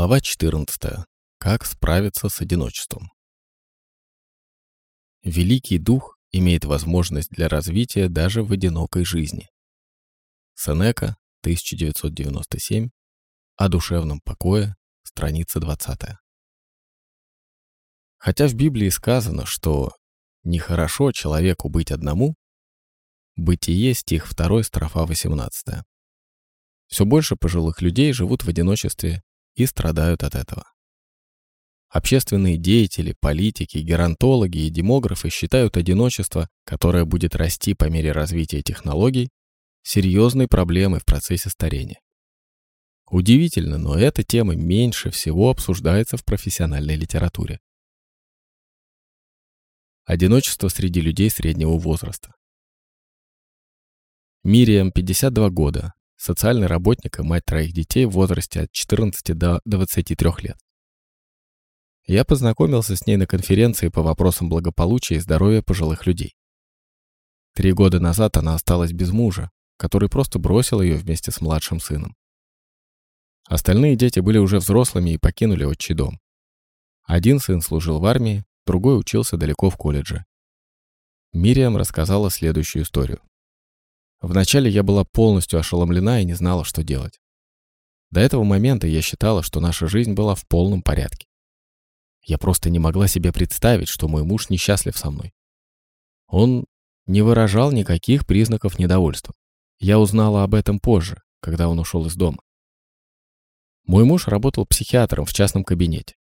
Глава 14. Как справиться с одиночеством. Великий Дух имеет возможность для развития даже в одинокой жизни. Сенека, 1997, о душевном покое, страница 20. Хотя в Библии сказано, что нехорошо человеку быть одному, Бытие, стих 2, строфа 18. Все больше пожилых людей живут в одиночестве и страдают от этого. Общественные деятели, политики, геронтологи и демографы считают одиночество, которое будет расти по мере развития технологий, серьезной проблемой в процессе старения. Удивительно, но эта тема меньше всего обсуждается в профессиональной литературе. Одиночество среди людей среднего возраста. Мириам, 52 года, социальный работник и мать троих детей в возрасте от 14 до 23 лет. Я познакомился с ней на конференции по вопросам благополучия и здоровья пожилых людей. Три года назад она осталась без мужа, который просто бросил ее вместе с младшим сыном. Остальные дети были уже взрослыми и покинули отчий дом. Один сын служил в армии, другой учился далеко в колледже. Мириам рассказала следующую историю. Вначале я была полностью ошеломлена и не знала, что делать. До этого момента я считала, что наша жизнь была в полном порядке. Я просто не могла себе представить, что мой муж несчастлив со мной. Он не выражал никаких признаков недовольства. Я узнала об этом позже, когда он ушел из дома. Мой муж работал психиатром в частном кабинете.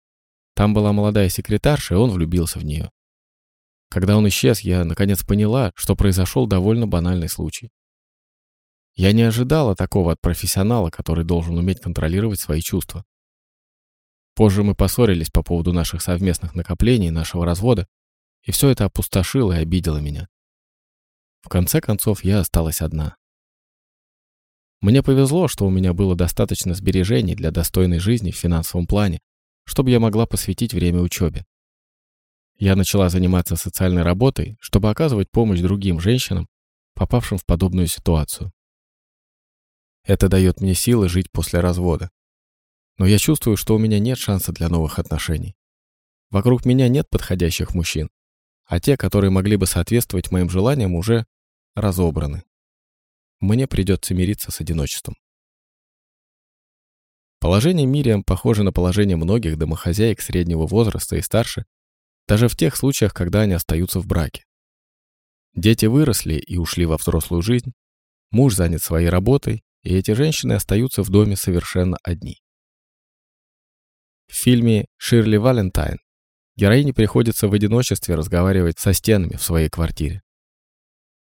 Там была молодая секретарша, и он влюбился в нее. Когда он исчез, я наконец поняла, что произошел довольно банальный случай. Я не ожидала такого от профессионала, который должен уметь контролировать свои чувства. Позже мы поссорились по поводу наших совместных накоплений, нашего развода, и все это опустошило и обидело меня. В конце концов, я осталась одна. Мне повезло, что у меня было достаточно сбережений для достойной жизни в финансовом плане, чтобы я могла посвятить время учебе. Я начала заниматься социальной работой, чтобы оказывать помощь другим женщинам, попавшим в подобную ситуацию. Это дает мне силы жить после развода. Но я чувствую, что у меня нет шанса для новых отношений. Вокруг меня нет подходящих мужчин, а те, которые могли бы соответствовать моим желаниям, уже разобраны. Мне придется мириться с одиночеством. Положение Мириам похоже на положение многих домохозяек среднего возраста и старше, даже в тех случаях, когда они остаются в браке. Дети выросли и ушли во взрослую жизнь, муж занят своей работой, и эти женщины остаются в доме совершенно одни. В фильме «Ширли Валентайн» героине приходится в одиночестве разговаривать со стенами в своей квартире.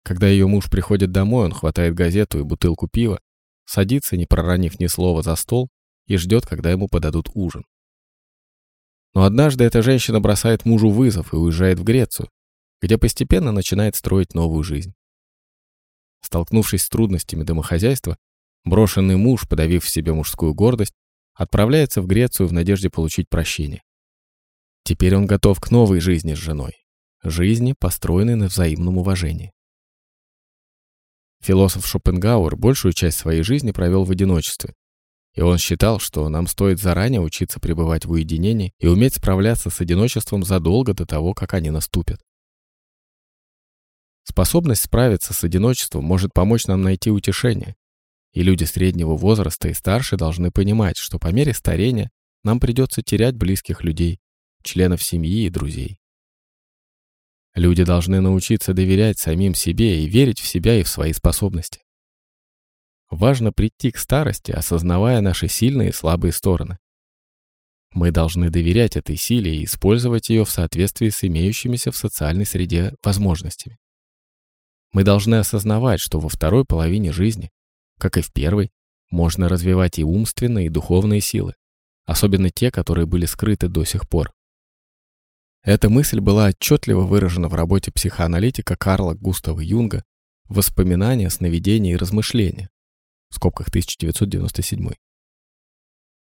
Когда ее муж приходит домой, он хватает газету и бутылку пива, садится, не проронив ни слова за стол, и ждет, когда ему подадут ужин. Но однажды эта женщина бросает мужу вызов и уезжает в Грецию, где постепенно начинает строить новую жизнь. Столкнувшись с трудностями домохозяйства, Брошенный муж, подавив в себе мужскую гордость, отправляется в Грецию в надежде получить прощение. Теперь он готов к новой жизни с женой. Жизни, построенной на взаимном уважении. Философ Шопенгауэр большую часть своей жизни провел в одиночестве. И он считал, что нам стоит заранее учиться пребывать в уединении и уметь справляться с одиночеством задолго до того, как они наступят. Способность справиться с одиночеством может помочь нам найти утешение, и люди среднего возраста и старше должны понимать, что по мере старения нам придется терять близких людей, членов семьи и друзей. Люди должны научиться доверять самим себе и верить в себя и в свои способности. Важно прийти к старости, осознавая наши сильные и слабые стороны. Мы должны доверять этой силе и использовать ее в соответствии с имеющимися в социальной среде возможностями. Мы должны осознавать, что во второй половине жизни как и в первой, можно развивать и умственные, и духовные силы, особенно те, которые были скрыты до сих пор. Эта мысль была отчетливо выражена в работе психоаналитика Карла Густава Юнга «Воспоминания, сновидения и размышления» в скобках 1997.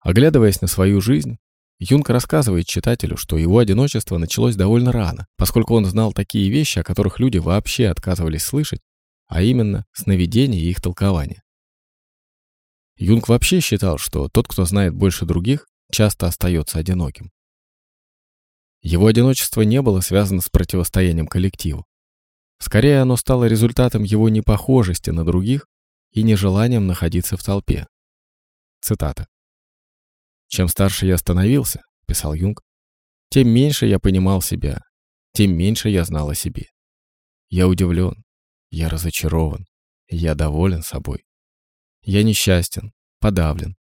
Оглядываясь на свою жизнь, Юнг рассказывает читателю, что его одиночество началось довольно рано, поскольку он знал такие вещи, о которых люди вообще отказывались слышать, а именно сновидения и их толкования. Юнг вообще считал, что тот, кто знает больше других, часто остается одиноким. Его одиночество не было связано с противостоянием коллективу. Скорее, оно стало результатом его непохожести на других и нежеланием находиться в толпе. Цитата. «Чем старше я становился, — писал Юнг, — тем меньше я понимал себя, тем меньше я знал о себе. Я удивлен, я разочарован, я доволен собой. Я несчастен, подавлен,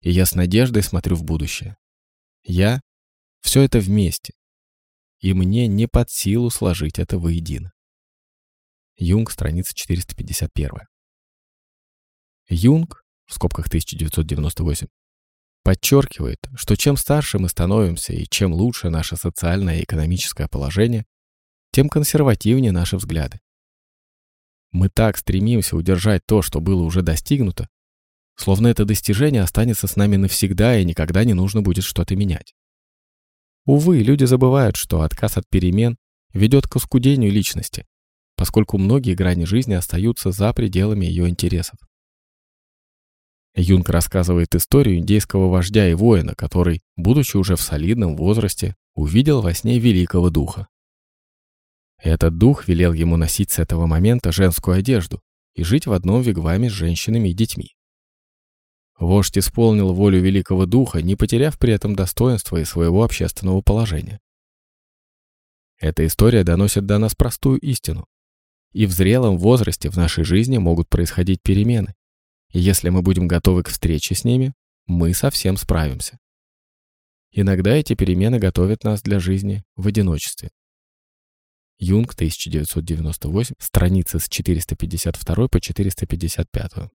и я с надеждой смотрю в будущее. Я — все это вместе, и мне не под силу сложить это воедино. Юнг, страница 451. Юнг, в скобках 1998, подчеркивает, что чем старше мы становимся и чем лучше наше социальное и экономическое положение, тем консервативнее наши взгляды. Мы так стремимся удержать то, что было уже достигнуто, словно это достижение останется с нами навсегда и никогда не нужно будет что-то менять. Увы, люди забывают, что отказ от перемен ведет к оскудению личности, поскольку многие грани жизни остаются за пределами ее интересов. Юнг рассказывает историю индейского вождя и воина, который, будучи уже в солидном возрасте, увидел во сне великого духа. Этот дух велел ему носить с этого момента женскую одежду и жить в одном вигваме с женщинами и детьми. Вождь исполнил волю великого духа, не потеряв при этом достоинства и своего общественного положения. Эта история доносит до нас простую истину. И в зрелом возрасте в нашей жизни могут происходить перемены, и если мы будем готовы к встрече с ними, мы совсем справимся. Иногда эти перемены готовят нас для жизни в одиночестве. Юнг, 1998, страницы с 452 по 455.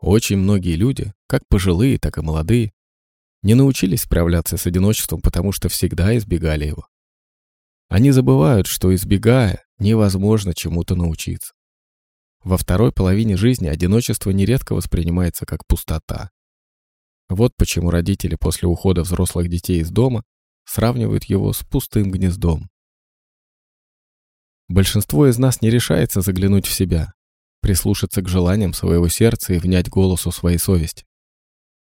Очень многие люди, как пожилые, так и молодые, не научились справляться с одиночеством, потому что всегда избегали его. Они забывают, что избегая, невозможно чему-то научиться. Во второй половине жизни одиночество нередко воспринимается как пустота. Вот почему родители после ухода взрослых детей из дома сравнивают его с пустым гнездом. Большинство из нас не решается заглянуть в себя, прислушаться к желаниям своего сердца и внять голосу своей совести.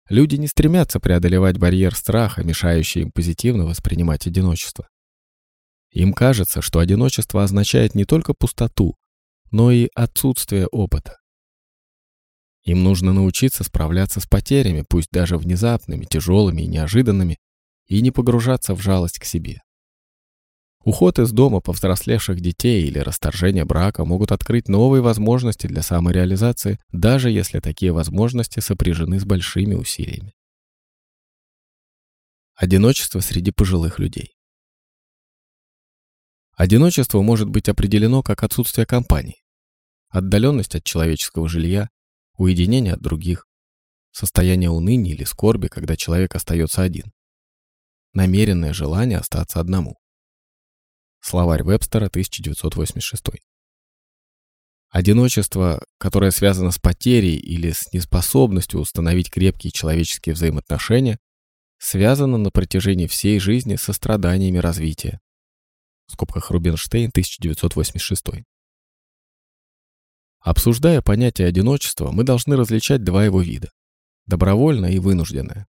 Люди не стремятся преодолевать барьер страха, мешающий им позитивно воспринимать одиночество. Им кажется, что одиночество означает не только пустоту, но и отсутствие опыта. Им нужно научиться справляться с потерями, пусть даже внезапными, тяжелыми и неожиданными, и не погружаться в жалость к себе. Уход из дома повзрослевших детей или расторжение брака могут открыть новые возможности для самореализации, даже если такие возможности сопряжены с большими усилиями. Одиночество среди пожилых людей. Одиночество может быть определено как отсутствие компании, отдаленность от человеческого жилья, уединение от других, состояние уныния или скорби, когда человек остается один, намеренное желание остаться одному. Словарь Вебстера, 1986. Одиночество, которое связано с потерей или с неспособностью установить крепкие человеческие взаимоотношения, связано на протяжении всей жизни со страданиями развития, в скобках Рубинштейн, 1986. Обсуждая понятие одиночества, мы должны различать два его вида – добровольное и вынужденное.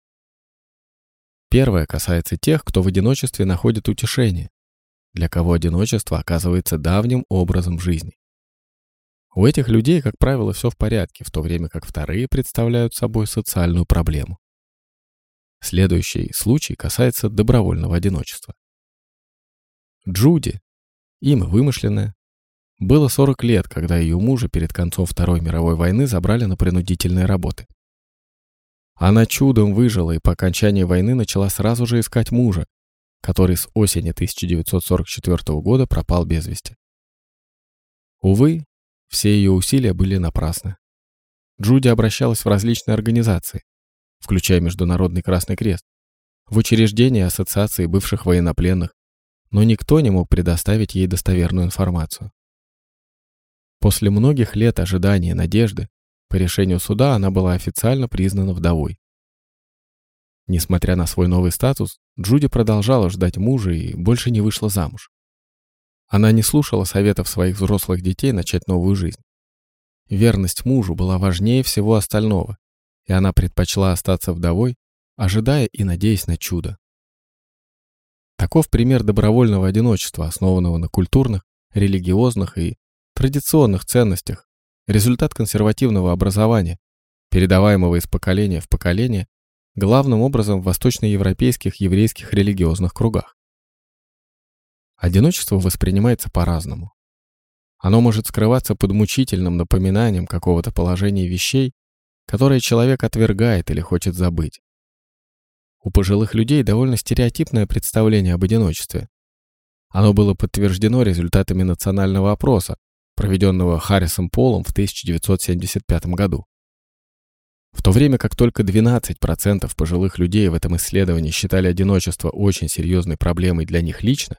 Первое касается тех, кто в одиночестве находит утешение, для кого одиночество оказывается давним образом жизни. У этих людей, как правило, все в порядке, в то время как вторые представляют собой социальную проблему. Следующий случай касается добровольного одиночества. Джуди, имя вымышленное, было 40 лет, когда ее мужа перед концом Второй мировой войны забрали на принудительные работы. Она чудом выжила и по окончании войны начала сразу же искать мужа, который с осени 1944 года пропал без вести. Увы, все ее усилия были напрасны. Джуди обращалась в различные организации, включая Международный Красный Крест, в учреждения ассоциации бывших военнопленных, но никто не мог предоставить ей достоверную информацию. После многих лет ожидания и надежды, по решению суда она была официально признана вдовой. Несмотря на свой новый статус, Джуди продолжала ждать мужа и больше не вышла замуж. Она не слушала советов своих взрослых детей начать новую жизнь. Верность мужу была важнее всего остального, и она предпочла остаться вдовой, ожидая и надеясь на чудо. Таков пример добровольного одиночества, основанного на культурных, религиозных и традиционных ценностях, результат консервативного образования, передаваемого из поколения в поколение, главным образом в восточноевропейских еврейских религиозных кругах. Одиночество воспринимается по-разному. Оно может скрываться под мучительным напоминанием какого-то положения вещей, которое человек отвергает или хочет забыть. У пожилых людей довольно стереотипное представление об одиночестве. Оно было подтверждено результатами национального опроса, проведенного Харрисом Полом в 1975 году. В то время как только 12% пожилых людей в этом исследовании считали одиночество очень серьезной проблемой для них лично,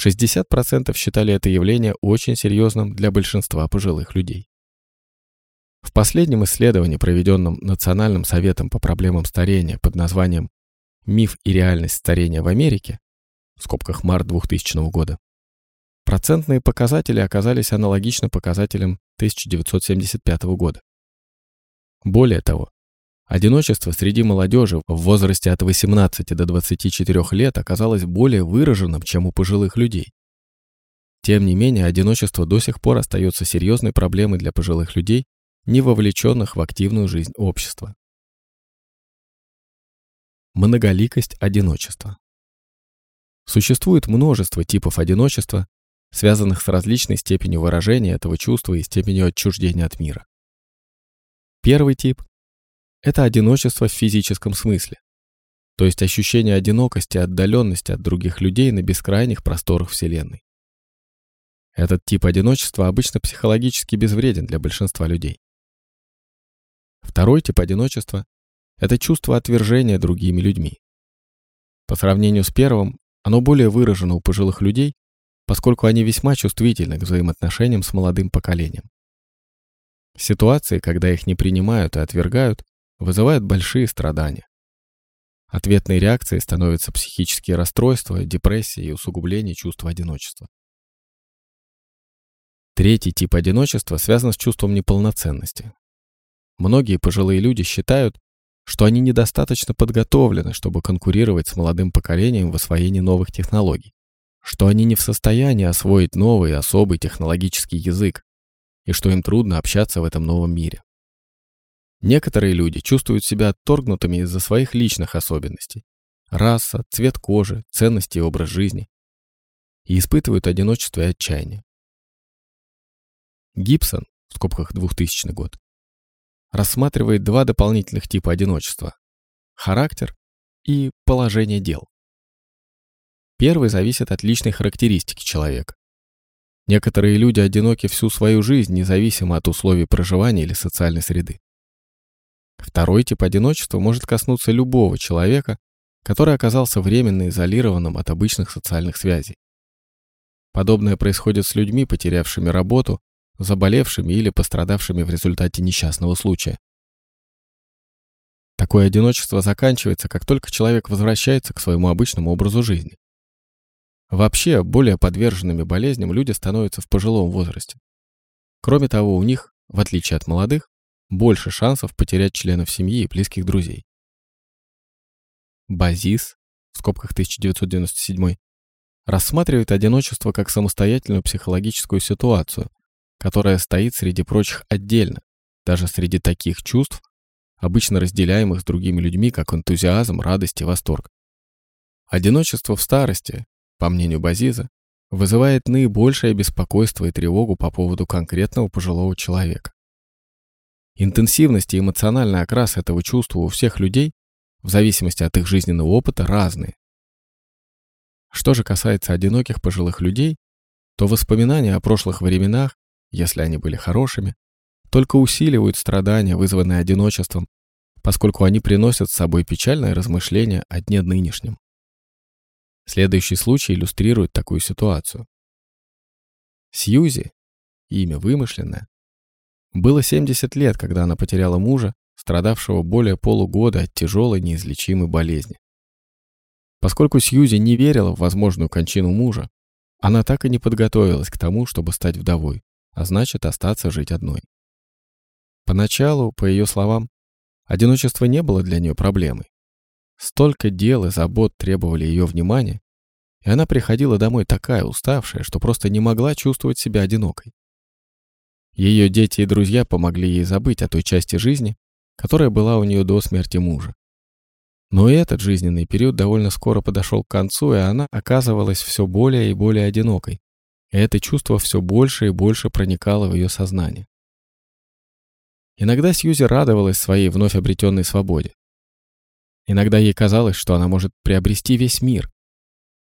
60% считали это явление очень серьезным для большинства пожилых людей. В последнем исследовании, проведенном Национальным советом по проблемам старения под названием «Миф и реальность старения в Америке» в скобках март 2000 года, процентные показатели оказались аналогичны показателям 1975 года. Более того, одиночество среди молодежи в возрасте от 18 до 24 лет оказалось более выраженным, чем у пожилых людей. Тем не менее, одиночество до сих пор остается серьезной проблемой для пожилых людей, не вовлеченных в активную жизнь общества. Многоликость одиночества. Существует множество типов одиночества, связанных с различной степенью выражения этого чувства и степенью отчуждения от мира. Первый тип – это одиночество в физическом смысле, то есть ощущение одинокости отдаленности от других людей на бескрайних просторах Вселенной. Этот тип одиночества обычно психологически безвреден для большинства людей. Второй тип одиночества – это чувство отвержения другими людьми. По сравнению с первым, оно более выражено у пожилых людей, поскольку они весьма чувствительны к взаимоотношениям с молодым поколением. Ситуации, когда их не принимают и отвергают, вызывают большие страдания. Ответной реакцией становятся психические расстройства, депрессия и усугубление чувства одиночества. Третий тип одиночества связан с чувством неполноценности. Многие пожилые люди считают, что они недостаточно подготовлены, чтобы конкурировать с молодым поколением в освоении новых технологий, что они не в состоянии освоить новый особый технологический язык, и что им трудно общаться в этом новом мире. Некоторые люди чувствуют себя отторгнутыми из-за своих личных особенностей – раса, цвет кожи, ценности и образ жизни – и испытывают одиночество и отчаяние. Гибсон, в скобках 2000 год, рассматривает два дополнительных типа одиночества – характер и положение дел. Первый зависит от личной характеристики человека. Некоторые люди одиноки всю свою жизнь, независимо от условий проживания или социальной среды. Второй тип одиночества может коснуться любого человека, который оказался временно изолированным от обычных социальных связей. Подобное происходит с людьми, потерявшими работу, заболевшими или пострадавшими в результате несчастного случая. Такое одиночество заканчивается, как только человек возвращается к своему обычному образу жизни. Вообще, более подверженными болезням люди становятся в пожилом возрасте. Кроме того, у них, в отличие от молодых, больше шансов потерять членов семьи и близких друзей. Базис, в скобках 1997, рассматривает одиночество как самостоятельную психологическую ситуацию, которая стоит среди прочих отдельно, даже среди таких чувств, обычно разделяемых с другими людьми, как энтузиазм, радость и восторг. Одиночество в старости по мнению Базиза, вызывает наибольшее беспокойство и тревогу по поводу конкретного пожилого человека. Интенсивность и эмоциональный окрас этого чувства у всех людей, в зависимости от их жизненного опыта, разные. Что же касается одиноких пожилых людей, то воспоминания о прошлых временах, если они были хорошими, только усиливают страдания, вызванные одиночеством, поскольку они приносят с собой печальное размышление о дне нынешнем. Следующий случай иллюстрирует такую ситуацию. Сьюзи, имя вымышленное, было 70 лет, когда она потеряла мужа, страдавшего более полугода от тяжелой неизлечимой болезни. Поскольку Сьюзи не верила в возможную кончину мужа, она так и не подготовилась к тому, чтобы стать вдовой, а значит остаться жить одной. Поначалу, по ее словам, одиночество не было для нее проблемой. Столько дел и забот требовали ее внимания, и она приходила домой такая уставшая, что просто не могла чувствовать себя одинокой. Ее дети и друзья помогли ей забыть о той части жизни, которая была у нее до смерти мужа. Но и этот жизненный период довольно скоро подошел к концу, и она оказывалась все более и более одинокой. И это чувство все больше и больше проникало в ее сознание. Иногда Сьюзи радовалась своей вновь обретенной свободе. Иногда ей казалось, что она может приобрести весь мир.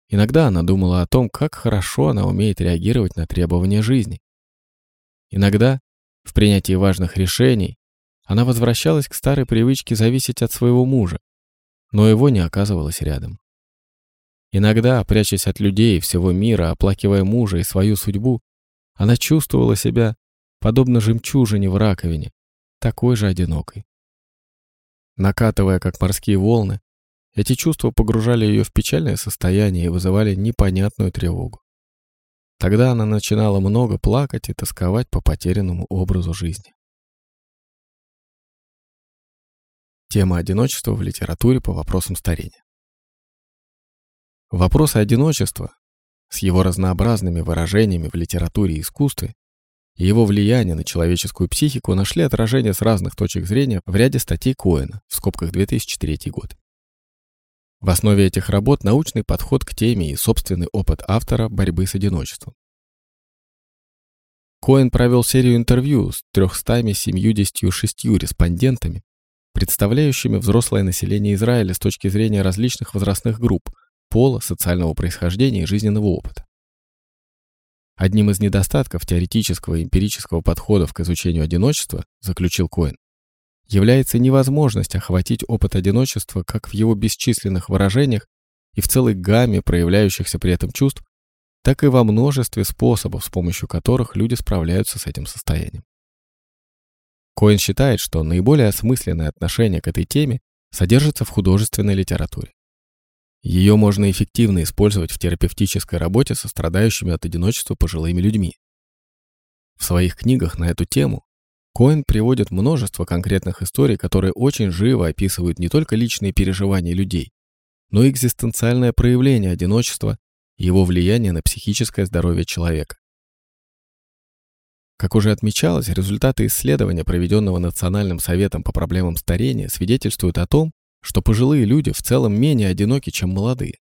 Иногда она думала о том, как хорошо она умеет реагировать на требования жизни. Иногда, в принятии важных решений, она возвращалась к старой привычке зависеть от своего мужа, но его не оказывалось рядом. Иногда, прячась от людей всего мира, оплакивая мужа и свою судьбу, она чувствовала себя, подобно жемчужине в раковине, такой же одинокой. Накатывая, как морские волны, эти чувства погружали ее в печальное состояние и вызывали непонятную тревогу. Тогда она начинала много плакать и тосковать по потерянному образу жизни. Тема одиночества в литературе по вопросам старения. Вопросы одиночества с его разнообразными выражениями в литературе и искусстве его влияние на человеческую психику нашли отражение с разных точек зрения в ряде статей Коэна, в скобках 2003 год. В основе этих работ научный подход к теме и собственный опыт автора борьбы с одиночеством. Коэн провел серию интервью с 376 респондентами, представляющими взрослое население Израиля с точки зрения различных возрастных групп, пола, социального происхождения и жизненного опыта. Одним из недостатков теоретического и эмпирического подходов к изучению одиночества, заключил Коэн, является невозможность охватить опыт одиночества как в его бесчисленных выражениях и в целой гамме проявляющихся при этом чувств, так и во множестве способов, с помощью которых люди справляются с этим состоянием. Коэн считает, что наиболее осмысленное отношение к этой теме содержится в художественной литературе. Ее можно эффективно использовать в терапевтической работе со страдающими от одиночества пожилыми людьми. В своих книгах на эту тему Коэн приводит множество конкретных историй, которые очень живо описывают не только личные переживания людей, но и экзистенциальное проявление одиночества и его влияние на психическое здоровье человека. Как уже отмечалось, результаты исследования, проведенного Национальным советом по проблемам старения, свидетельствуют о том, что пожилые люди в целом менее одиноки, чем молодые.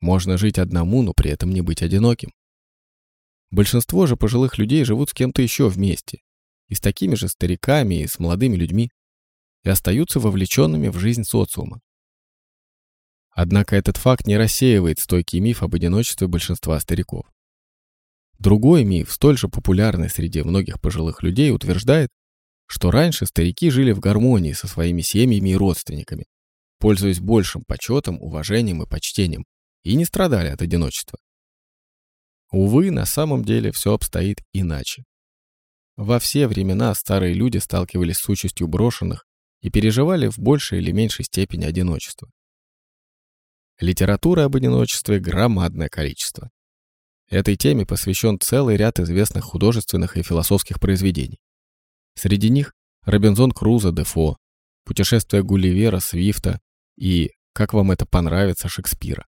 Можно жить одному, но при этом не быть одиноким. Большинство же пожилых людей живут с кем-то еще вместе, и с такими же стариками, и с молодыми людьми, и остаются вовлеченными в жизнь социума. Однако этот факт не рассеивает стойкий миф об одиночестве большинства стариков. Другой миф, столь же популярный среди многих пожилых людей, утверждает, что раньше старики жили в гармонии со своими семьями и родственниками, пользуясь большим почетом, уважением и почтением, и не страдали от одиночества. Увы, на самом деле все обстоит иначе. Во все времена старые люди сталкивались с участью брошенных и переживали в большей или меньшей степени одиночество. Литературы об одиночестве громадное количество. Этой теме посвящен целый ряд известных художественных и философских произведений. Среди них Робинзон Крузо Дефо, Путешествие Гулливера Свифта и Как вам это понравится Шекспира.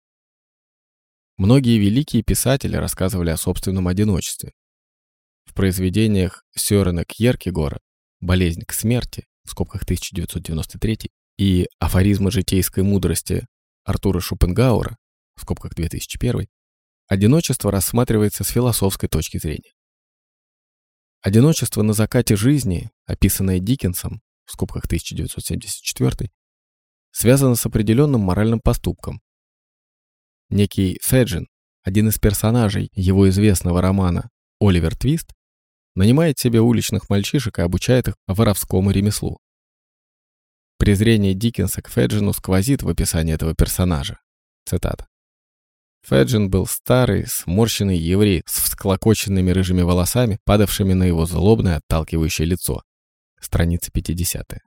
Многие великие писатели рассказывали о собственном одиночестве, в произведениях Сёрена Кьеркегора «Болезнь к смерти» в скобках 1993 и «Афоризмы житейской мудрости» Артура Шопенгауэра в скобках 2001 одиночество рассматривается с философской точки зрения. Одиночество на закате жизни, описанное Диккенсом в скобках 1974 связано с определенным моральным поступком. Некий Феджин, один из персонажей его известного романа Оливер Твист нанимает себе уличных мальчишек и обучает их воровскому ремеслу. Презрение Диккенса к Феджину сквозит в описании этого персонажа. Цитата. Феджин был старый, сморщенный еврей с всклокоченными рыжими волосами, падавшими на его злобное, отталкивающее лицо. Страница 50.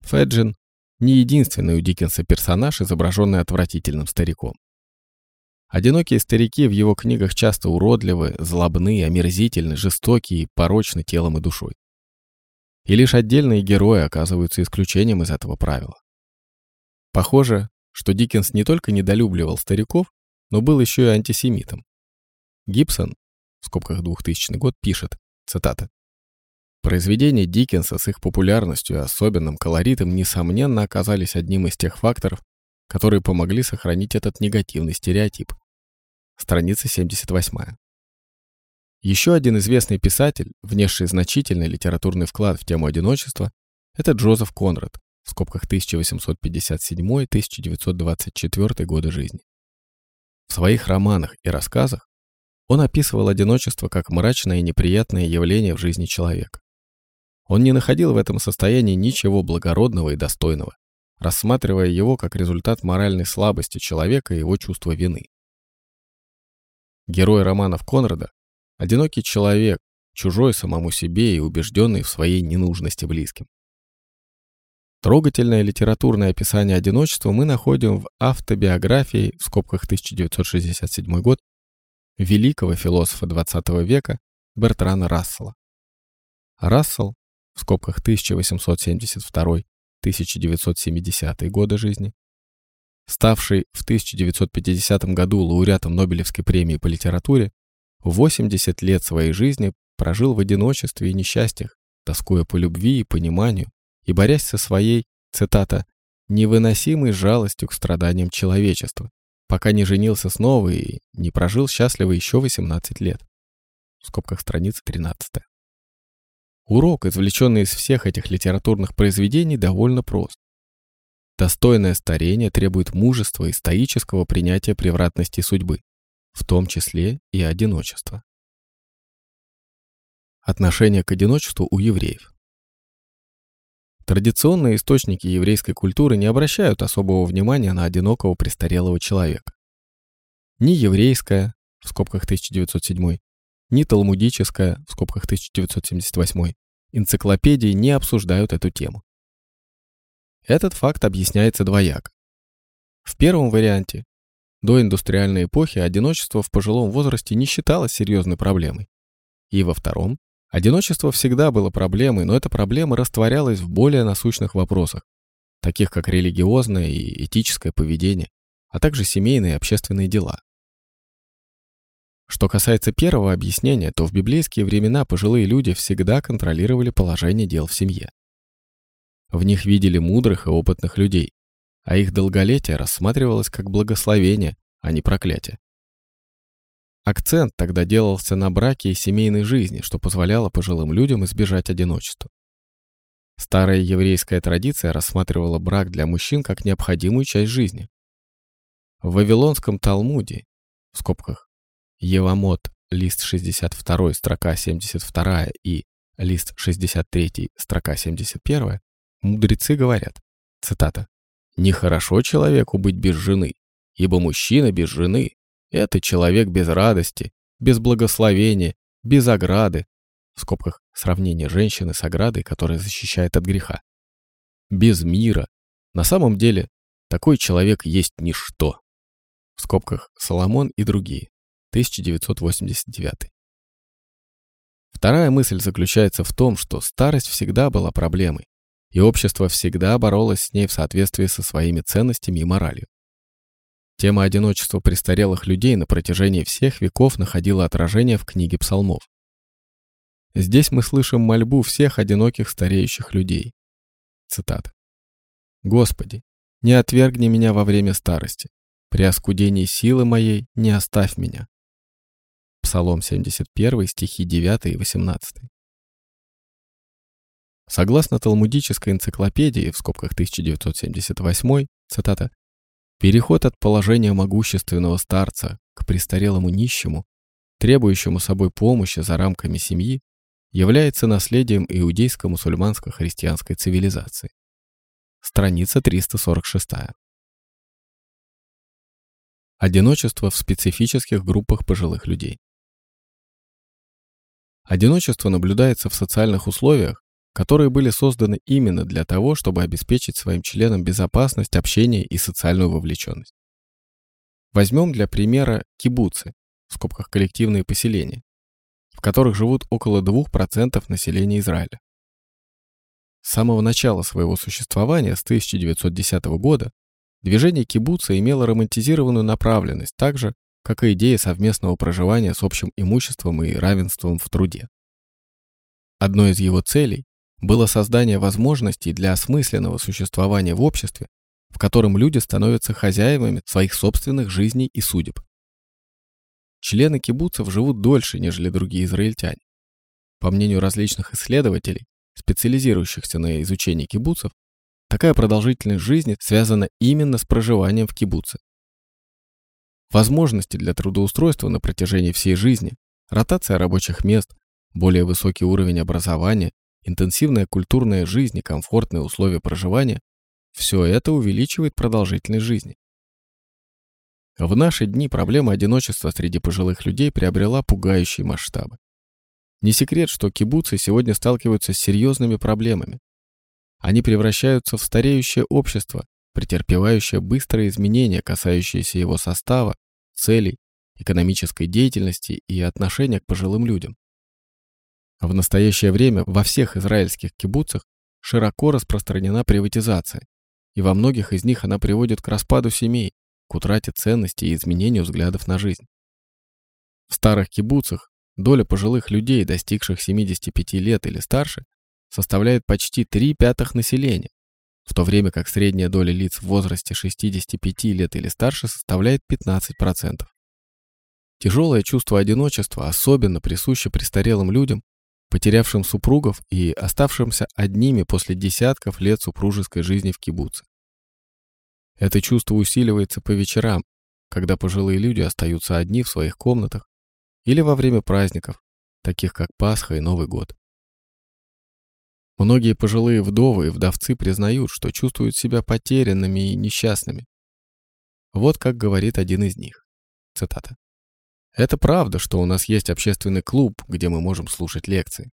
Феджин не единственный у Диккенса персонаж, изображенный отвратительным стариком. Одинокие старики в его книгах часто уродливы, злобны, омерзительны, жестоки и порочны телом и душой. И лишь отдельные герои оказываются исключением из этого правила. Похоже, что Диккенс не только недолюбливал стариков, но был еще и антисемитом. Гибсон, в скобках 2000 год, пишет, цитата, Произведения Диккенса с их популярностью и особенным колоритом, несомненно, оказались одним из тех факторов, которые помогли сохранить этот негативный стереотип. Страница 78. Еще один известный писатель, внесший значительный литературный вклад в тему одиночества, это Джозеф Конрад, в скобках 1857-1924 годы жизни. В своих романах и рассказах он описывал одиночество как мрачное и неприятное явление в жизни человека. Он не находил в этом состоянии ничего благородного и достойного, рассматривая его как результат моральной слабости человека и его чувства вины. Герой романов Конрада – одинокий человек, чужой самому себе и убежденный в своей ненужности близким. Трогательное литературное описание одиночества мы находим в автобиографии, в скобках 1967 год, великого философа XX века Бертрана Рассела. Рассел в скобках 1872-1970 годы жизни, ставший в 1950 году лауреатом Нобелевской премии по литературе, 80 лет своей жизни прожил в одиночестве и несчастьях, тоскуя по любви и пониманию и борясь со своей, цитата, «невыносимой жалостью к страданиям человечества», пока не женился снова и не прожил счастливо еще 18 лет. В скобках страница 13. Урок, извлеченный из всех этих литературных произведений, довольно прост. Достойное старение требует мужества и стоического принятия превратности судьбы, в том числе и одиночества. Отношение к одиночеству у евреев. Традиционные источники еврейской культуры не обращают особого внимания на одинокого престарелого человека. Ни еврейская, в скобках 1907, ни талмудическая, в скобках 1978, энциклопедии не обсуждают эту тему. Этот факт объясняется двояко. В первом варианте, до индустриальной эпохи одиночество в пожилом возрасте не считалось серьезной проблемой. И во втором, одиночество всегда было проблемой, но эта проблема растворялась в более насущных вопросах, таких как религиозное и этическое поведение, а также семейные и общественные дела. Что касается первого объяснения, то в библейские времена пожилые люди всегда контролировали положение дел в семье. В них видели мудрых и опытных людей, а их долголетие рассматривалось как благословение, а не проклятие. Акцент тогда делался на браке и семейной жизни, что позволяло пожилым людям избежать одиночества. Старая еврейская традиция рассматривала брак для мужчин как необходимую часть жизни. В Вавилонском Талмуде, в скобках Евамот, лист 62, строка 72 и лист 63, строка 71, мудрецы говорят, цитата, «Нехорошо человеку быть без жены, ибо мужчина без жены — это человек без радости, без благословения, без ограды, в скобках сравнение женщины с оградой, которая защищает от греха, без мира. На самом деле, такой человек есть ничто. В скобках Соломон и другие. 1989. Вторая мысль заключается в том, что старость всегда была проблемой, и общество всегда боролось с ней в соответствии со своими ценностями и моралью. Тема одиночества престарелых людей на протяжении всех веков находила отражение в книге псалмов. Здесь мы слышим мольбу всех одиноких стареющих людей. Цитата. «Господи, не отвергни меня во время старости, при оскудении силы моей не оставь меня. Псалом 71, стихи 9 и 18. Согласно Талмудической энциклопедии, в скобках 1978, цитата, «Переход от положения могущественного старца к престарелому нищему, требующему собой помощи за рамками семьи, является наследием иудейско-мусульманско-христианской цивилизации». Страница 346. Одиночество в специфических группах пожилых людей. Одиночество наблюдается в социальных условиях, которые были созданы именно для того, чтобы обеспечить своим членам безопасность, общение и социальную вовлеченность. Возьмем для примера кибуцы, в скобках коллективные поселения, в которых живут около 2% населения Израиля. С самого начала своего существования, с 1910 года, Движение кибуца имело романтизированную направленность, так же, как и идея совместного проживания с общим имуществом и равенством в труде. Одной из его целей было создание возможностей для осмысленного существования в обществе, в котором люди становятся хозяевами своих собственных жизней и судеб. Члены кибуцев живут дольше, нежели другие израильтяне. По мнению различных исследователей, специализирующихся на изучении кибуцев, такая продолжительность жизни связана именно с проживанием в кибуце. Возможности для трудоустройства на протяжении всей жизни, ротация рабочих мест, более высокий уровень образования, интенсивная культурная жизнь и комфортные условия проживания – все это увеличивает продолжительность жизни. В наши дни проблема одиночества среди пожилых людей приобрела пугающие масштабы. Не секрет, что кибуцы сегодня сталкиваются с серьезными проблемами. Они превращаются в стареющее общество, претерпевающее быстрые изменения, касающиеся его состава, целей, экономической деятельности и отношения к пожилым людям. В настоящее время во всех израильских кибуцах широко распространена приватизация, и во многих из них она приводит к распаду семей, к утрате ценностей и изменению взглядов на жизнь. В старых кибуцах доля пожилых людей, достигших 75 лет или старше, составляет почти 3 пятых населения, в то время как средняя доля лиц в возрасте 65 лет или старше составляет 15%. Тяжелое чувство одиночества особенно присуще престарелым людям, потерявшим супругов и оставшимся одними после десятков лет супружеской жизни в кибуце. Это чувство усиливается по вечерам, когда пожилые люди остаются одни в своих комнатах или во время праздников, таких как Пасха и Новый год. Многие пожилые вдовы и вдовцы признают, что чувствуют себя потерянными и несчастными. Вот как говорит один из них. Цитата. «Это правда, что у нас есть общественный клуб, где мы можем слушать лекции.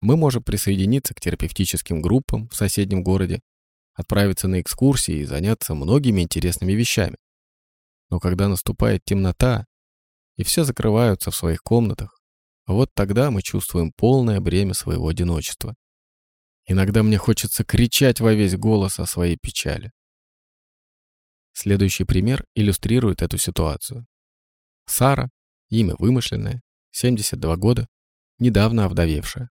Мы можем присоединиться к терапевтическим группам в соседнем городе отправиться на экскурсии и заняться многими интересными вещами. Но когда наступает темнота, и все закрываются в своих комнатах, вот тогда мы чувствуем полное бремя своего одиночества. Иногда мне хочется кричать во весь голос о своей печали. Следующий пример иллюстрирует эту ситуацию. Сара, имя вымышленное, 72 года, недавно овдовевшая.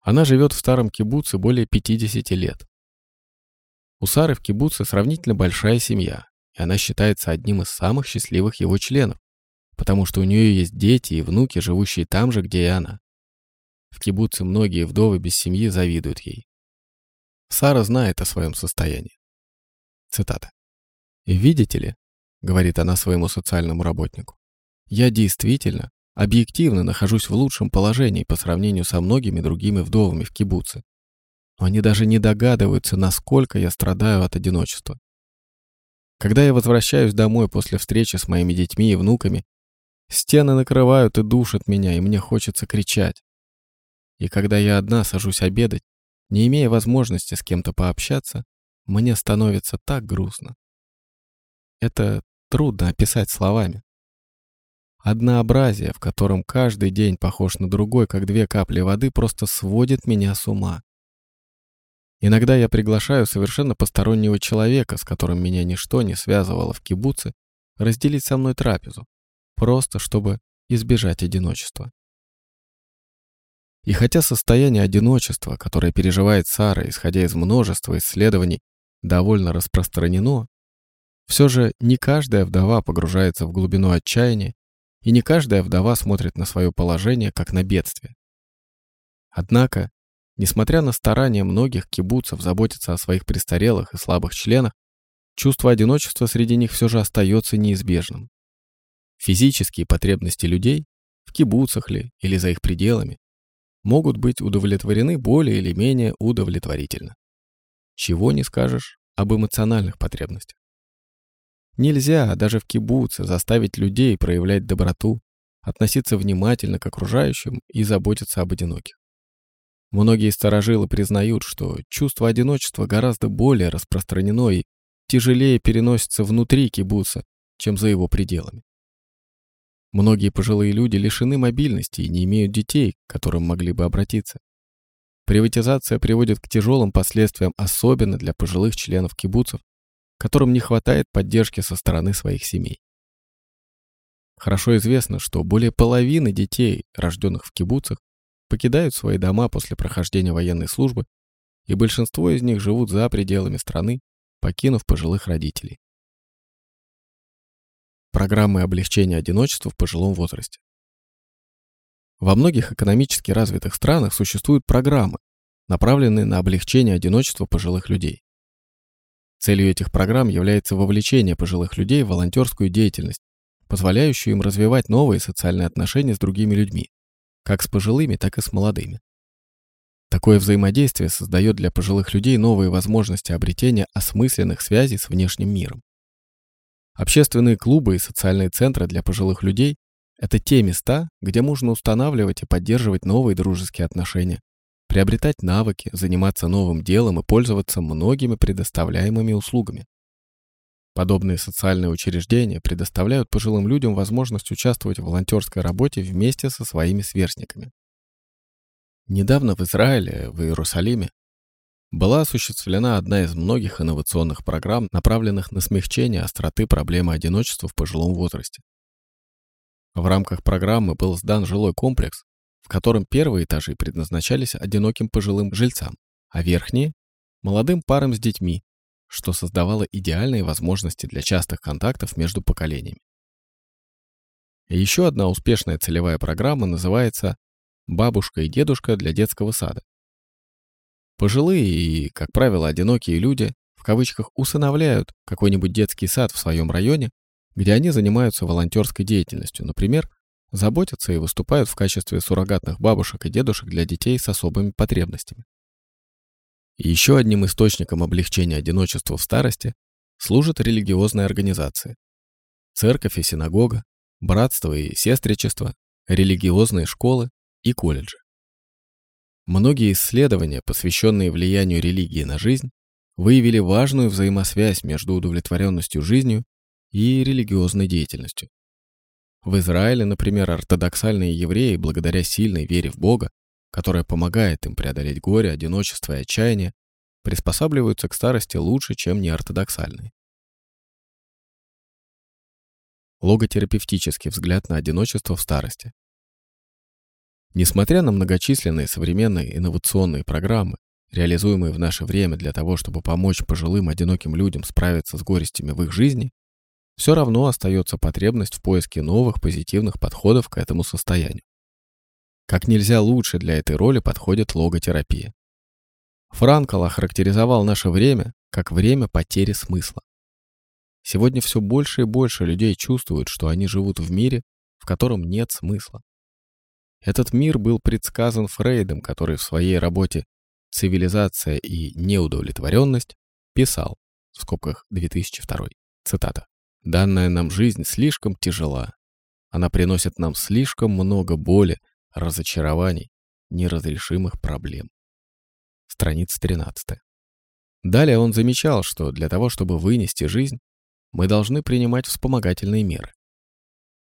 Она живет в старом кибуце более 50 лет. У Сары в кибуце сравнительно большая семья, и она считается одним из самых счастливых его членов, потому что у нее есть дети и внуки, живущие там же, где и она. В кибуце многие вдовы без семьи завидуют ей. Сара знает о своем состоянии. Цитата. «Видите ли, — говорит она своему социальному работнику, — я действительно, объективно нахожусь в лучшем положении по сравнению со многими другими вдовами в кибуце но они даже не догадываются, насколько я страдаю от одиночества. Когда я возвращаюсь домой после встречи с моими детьми и внуками, стены накрывают и душат меня, и мне хочется кричать. И когда я одна сажусь обедать, не имея возможности с кем-то пообщаться, мне становится так грустно. Это трудно описать словами. Однообразие, в котором каждый день похож на другой, как две капли воды, просто сводит меня с ума. Иногда я приглашаю совершенно постороннего человека, с которым меня ничто не связывало в кибуце, разделить со мной трапезу, просто чтобы избежать одиночества. И хотя состояние одиночества, которое переживает Сара, исходя из множества исследований, довольно распространено, все же не каждая вдова погружается в глубину отчаяния, и не каждая вдова смотрит на свое положение как на бедствие. Однако Несмотря на старания многих кибуцев заботиться о своих престарелых и слабых членах, чувство одиночества среди них все же остается неизбежным. Физические потребности людей, в кибуцах ли или за их пределами, могут быть удовлетворены более или менее удовлетворительно. Чего не скажешь об эмоциональных потребностях. Нельзя даже в кибуце заставить людей проявлять доброту, относиться внимательно к окружающим и заботиться об одиноких. Многие старожилы признают, что чувство одиночества гораздо более распространено и тяжелее переносится внутри кибуца, чем за его пределами. Многие пожилые люди лишены мобильности и не имеют детей, к которым могли бы обратиться. Приватизация приводит к тяжелым последствиям, особенно для пожилых членов кибуцев, которым не хватает поддержки со стороны своих семей. Хорошо известно, что более половины детей, рожденных в кибуцах, покидают свои дома после прохождения военной службы, и большинство из них живут за пределами страны, покинув пожилых родителей. Программы облегчения одиночества в пожилом возрасте. Во многих экономически развитых странах существуют программы, направленные на облегчение одиночества пожилых людей. Целью этих программ является вовлечение пожилых людей в волонтерскую деятельность, позволяющую им развивать новые социальные отношения с другими людьми, как с пожилыми, так и с молодыми. Такое взаимодействие создает для пожилых людей новые возможности обретения осмысленных связей с внешним миром. Общественные клубы и социальные центры для пожилых людей – это те места, где можно устанавливать и поддерживать новые дружеские отношения, приобретать навыки, заниматься новым делом и пользоваться многими предоставляемыми услугами. Подобные социальные учреждения предоставляют пожилым людям возможность участвовать в волонтерской работе вместе со своими сверстниками. Недавно в Израиле, в Иерусалиме, была осуществлена одна из многих инновационных программ, направленных на смягчение остроты проблемы одиночества в пожилом возрасте. В рамках программы был сдан жилой комплекс, в котором первые этажи предназначались одиноким пожилым жильцам, а верхние – молодым парам с детьми, что создавало идеальные возможности для частых контактов между поколениями. Еще одна успешная целевая программа называется «Бабушка и дедушка для детского сада». Пожилые и, как правило, одинокие люди в кавычках усыновляют какой-нибудь детский сад в своем районе, где они занимаются волонтерской деятельностью, например, заботятся и выступают в качестве суррогатных бабушек и дедушек для детей с особыми потребностями. Еще одним источником облегчения одиночества в старости служат религиозные организации. Церковь и синагога, братство и сестричество, религиозные школы и колледжи. Многие исследования, посвященные влиянию религии на жизнь, выявили важную взаимосвязь между удовлетворенностью жизнью и религиозной деятельностью. В Израиле, например, ортодоксальные евреи, благодаря сильной вере в Бога, которая помогает им преодолеть горе, одиночество и отчаяние, приспосабливаются к старости лучше, чем неортодоксальные. Логотерапевтический взгляд на одиночество в старости. Несмотря на многочисленные современные инновационные программы, реализуемые в наше время для того, чтобы помочь пожилым одиноким людям справиться с горестями в их жизни, все равно остается потребность в поиске новых позитивных подходов к этому состоянию. Как нельзя лучше для этой роли подходит логотерапия. Франкл охарактеризовал наше время как время потери смысла. Сегодня все больше и больше людей чувствуют, что они живут в мире, в котором нет смысла. Этот мир был предсказан Фрейдом, который в своей работе «Цивилизация и неудовлетворенность» писал, в скобках 2002, цитата, «Данная нам жизнь слишком тяжела. Она приносит нам слишком много боли, разочарований, неразрешимых проблем. Страница 13. Далее он замечал, что для того, чтобы вынести жизнь, мы должны принимать вспомогательные меры.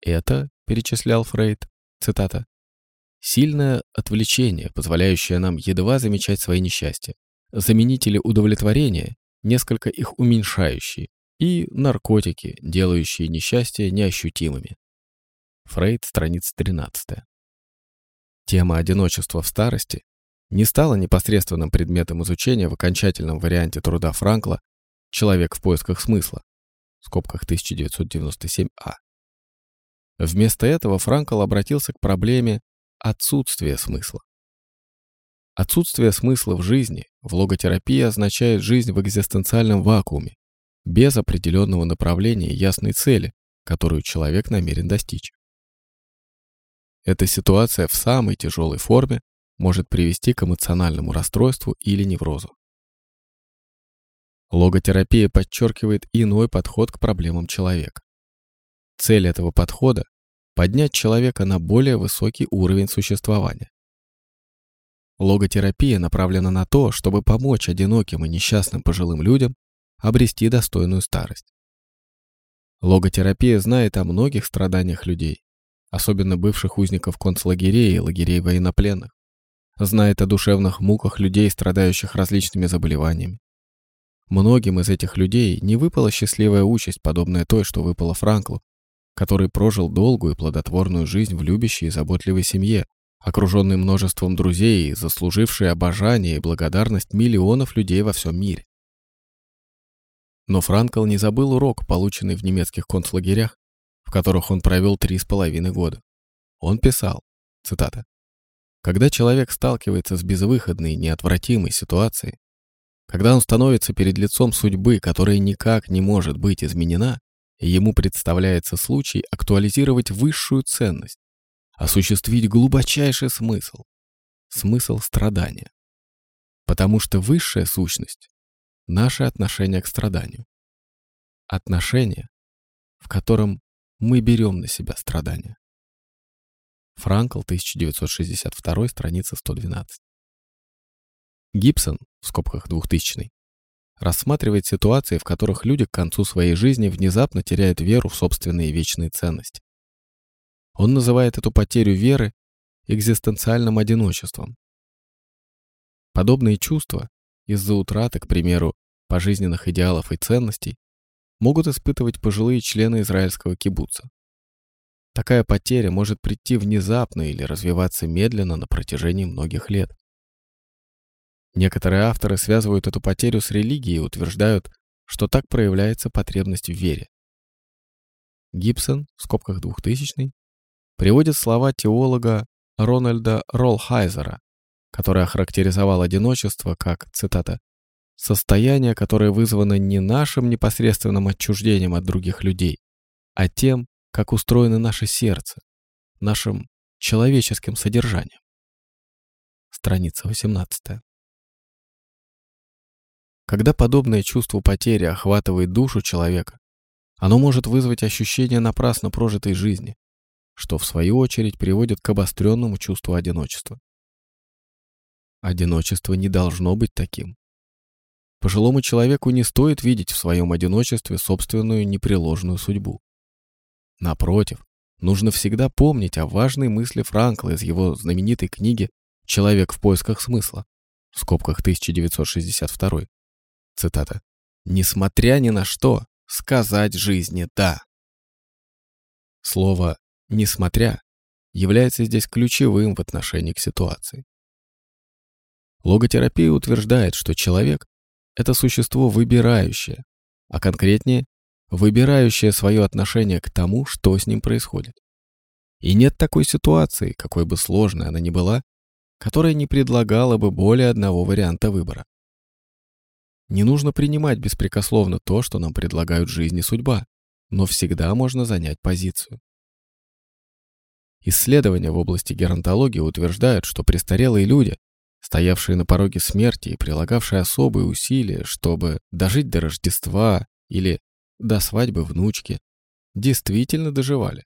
Это, перечислял Фрейд, цитата, сильное отвлечение, позволяющее нам едва замечать свои несчастья, заменители удовлетворения, несколько их уменьшающие, и наркотики, делающие несчастья неощутимыми. Фрейд, страница 13. Тема одиночества в старости не стала непосредственным предметом изучения в окончательном варианте труда Франкла «Человек в поисках смысла» в скобках 1997А. Вместо этого Франкл обратился к проблеме отсутствия смысла. Отсутствие смысла в жизни в логотерапии означает жизнь в экзистенциальном вакууме, без определенного направления и ясной цели, которую человек намерен достичь. Эта ситуация в самой тяжелой форме может привести к эмоциональному расстройству или неврозу. Логотерапия подчеркивает иной подход к проблемам человека. Цель этого подхода – поднять человека на более высокий уровень существования. Логотерапия направлена на то, чтобы помочь одиноким и несчастным пожилым людям обрести достойную старость. Логотерапия знает о многих страданиях людей, особенно бывших узников концлагерей и лагерей военнопленных, знает о душевных муках людей, страдающих различными заболеваниями. Многим из этих людей не выпала счастливая участь, подобная той, что выпала Франклу, который прожил долгую и плодотворную жизнь в любящей и заботливой семье, окруженный множеством друзей и заслуживший обожание и благодарность миллионов людей во всем мире. Но Франкл не забыл урок, полученный в немецких концлагерях, в которых он провел три с половиной года. Он писал, цитата, «Когда человек сталкивается с безвыходной, неотвратимой ситуацией, когда он становится перед лицом судьбы, которая никак не может быть изменена, ему представляется случай актуализировать высшую ценность, осуществить глубочайший смысл, смысл страдания. Потому что высшая сущность — наше отношение к страданию. Отношение, в котором мы берем на себя страдания. Франкл, 1962, страница 112. Гибсон, в скобках 2000 рассматривает ситуации, в которых люди к концу своей жизни внезапно теряют веру в собственные вечные ценности. Он называет эту потерю веры экзистенциальным одиночеством. Подобные чувства из-за утраты, к примеру, пожизненных идеалов и ценностей могут испытывать пожилые члены израильского кибуца. Такая потеря может прийти внезапно или развиваться медленно на протяжении многих лет. Некоторые авторы связывают эту потерю с религией и утверждают, что так проявляется потребность в вере. Гибсон, в скобках 2000 приводит слова теолога Рональда Роллхайзера, который охарактеризовал одиночество как, цитата, «состояние, которое вызвано не нашим непосредственным отчуждением от других людей, а тем, как устроено наше сердце, нашим человеческим содержанием». Страница 18. Когда подобное чувство потери охватывает душу человека, оно может вызвать ощущение напрасно прожитой жизни, что в свою очередь приводит к обостренному чувству одиночества. Одиночество не должно быть таким. Пожилому человеку не стоит видеть в своем одиночестве собственную непреложную судьбу. Напротив, нужно всегда помнить о важной мысли Франкла из его знаменитой книги «Человек в поисках смысла» в скобках 1962 Цитата. «Несмотря ни на что, сказать жизни «да». Слово «несмотря» является здесь ключевым в отношении к ситуации. Логотерапия утверждает, что человек – это существо выбирающее, а конкретнее – выбирающее свое отношение к тому, что с ним происходит. И нет такой ситуации, какой бы сложной она ни была, которая не предлагала бы более одного варианта выбора. Не нужно принимать беспрекословно то, что нам предлагают жизнь и судьба, но всегда можно занять позицию. Исследования в области геронтологии утверждают, что престарелые люди, стоявшие на пороге смерти и прилагавшие особые усилия, чтобы дожить до Рождества или до свадьбы внучки, действительно доживали.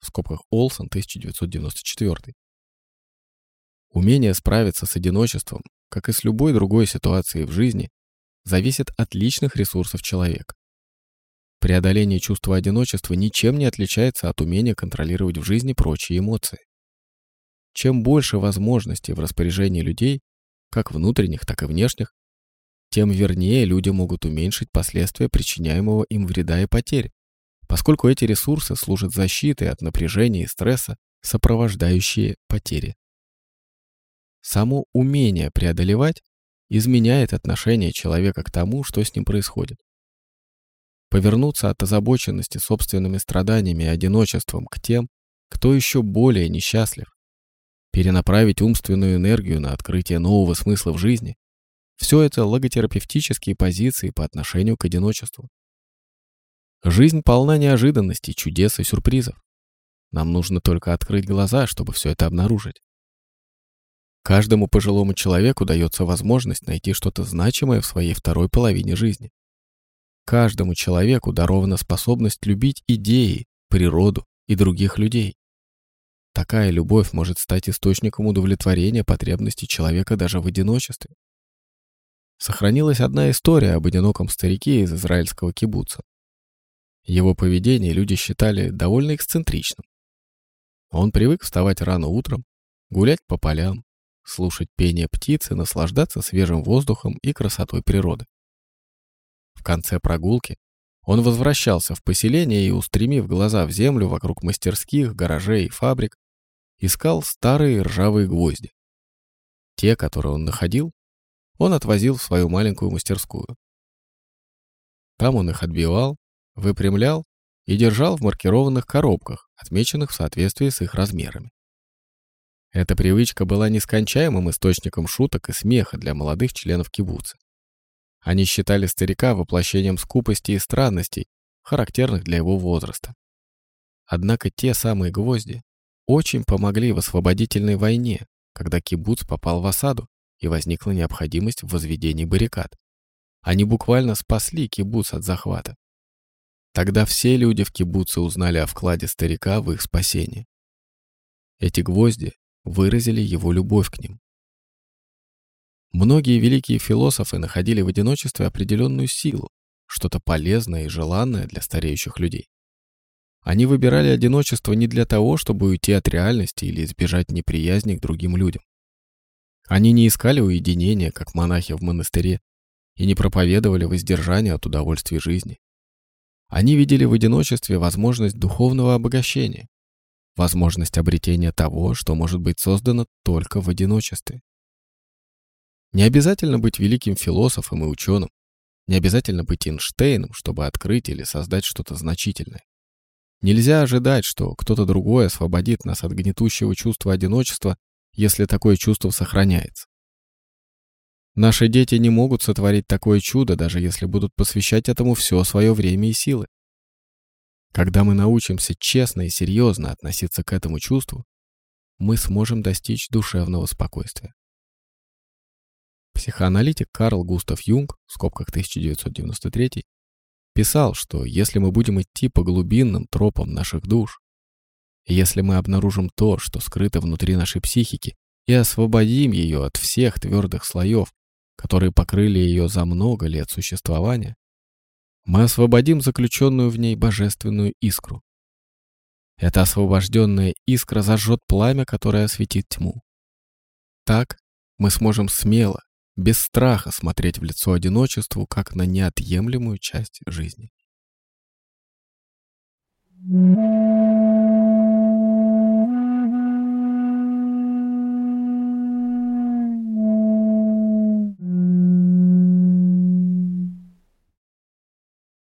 В скобках Олсон, 1994. Умение справиться с одиночеством, как и с любой другой ситуацией в жизни, зависит от личных ресурсов человека. Преодоление чувства одиночества ничем не отличается от умения контролировать в жизни прочие эмоции. Чем больше возможностей в распоряжении людей, как внутренних, так и внешних, тем вернее люди могут уменьшить последствия причиняемого им вреда и потерь, поскольку эти ресурсы служат защитой от напряжения и стресса, сопровождающие потери. Само умение преодолевать изменяет отношение человека к тому, что с ним происходит. Повернуться от озабоченности собственными страданиями и одиночеством к тем, кто еще более несчастлив, перенаправить умственную энергию на открытие нового смысла в жизни – все это логотерапевтические позиции по отношению к одиночеству. Жизнь полна неожиданностей, чудес и сюрпризов. Нам нужно только открыть глаза, чтобы все это обнаружить. Каждому пожилому человеку дается возможность найти что-то значимое в своей второй половине жизни. Каждому человеку дарована способность любить идеи, природу и других людей. Такая любовь может стать источником удовлетворения потребностей человека даже в одиночестве. Сохранилась одна история об одиноком старике из израильского кибуца. Его поведение люди считали довольно эксцентричным. Он привык вставать рано утром, гулять по полям, слушать пение птиц и наслаждаться свежим воздухом и красотой природы. В конце прогулки он возвращался в поселение и, устремив глаза в землю вокруг мастерских, гаражей и фабрик, искал старые ржавые гвозди. Те, которые он находил, он отвозил в свою маленькую мастерскую. Там он их отбивал, выпрямлял и держал в маркированных коробках, отмеченных в соответствии с их размерами. Эта привычка была нескончаемым источником шуток и смеха для молодых членов кибуца. Они считали старика воплощением скупости и странностей, характерных для его возраста. Однако те самые гвозди очень помогли в освободительной войне, когда кибуц попал в осаду и возникла необходимость в возведении баррикад. Они буквально спасли кибуц от захвата. Тогда все люди в кибуце узнали о вкладе старика в их спасение. Эти гвозди выразили его любовь к ним. Многие великие философы находили в одиночестве определенную силу, что-то полезное и желанное для стареющих людей. Они выбирали одиночество не для того, чтобы уйти от реальности или избежать неприязни к другим людям. Они не искали уединения, как монахи в монастыре, и не проповедовали воздержание от удовольствий жизни. Они видели в одиночестве возможность духовного обогащения, возможность обретения того, что может быть создано только в одиночестве. Не обязательно быть великим философом и ученым, не обязательно быть Эйнштейном, чтобы открыть или создать что-то значительное. Нельзя ожидать, что кто-то другой освободит нас от гнетущего чувства одиночества, если такое чувство сохраняется. Наши дети не могут сотворить такое чудо, даже если будут посвящать этому все свое время и силы. Когда мы научимся честно и серьезно относиться к этому чувству, мы сможем достичь душевного спокойствия. Психоаналитик Карл Густав Юнг, в скобках 1993, писал, что если мы будем идти по глубинным тропам наших душ, если мы обнаружим то, что скрыто внутри нашей психики, и освободим ее от всех твердых слоев, которые покрыли ее за много лет существования, мы освободим заключенную в ней божественную искру. Эта освобожденная искра зажжет пламя, которое осветит тьму. Так мы сможем смело, без страха смотреть в лицо одиночеству, как на неотъемлемую часть жизни.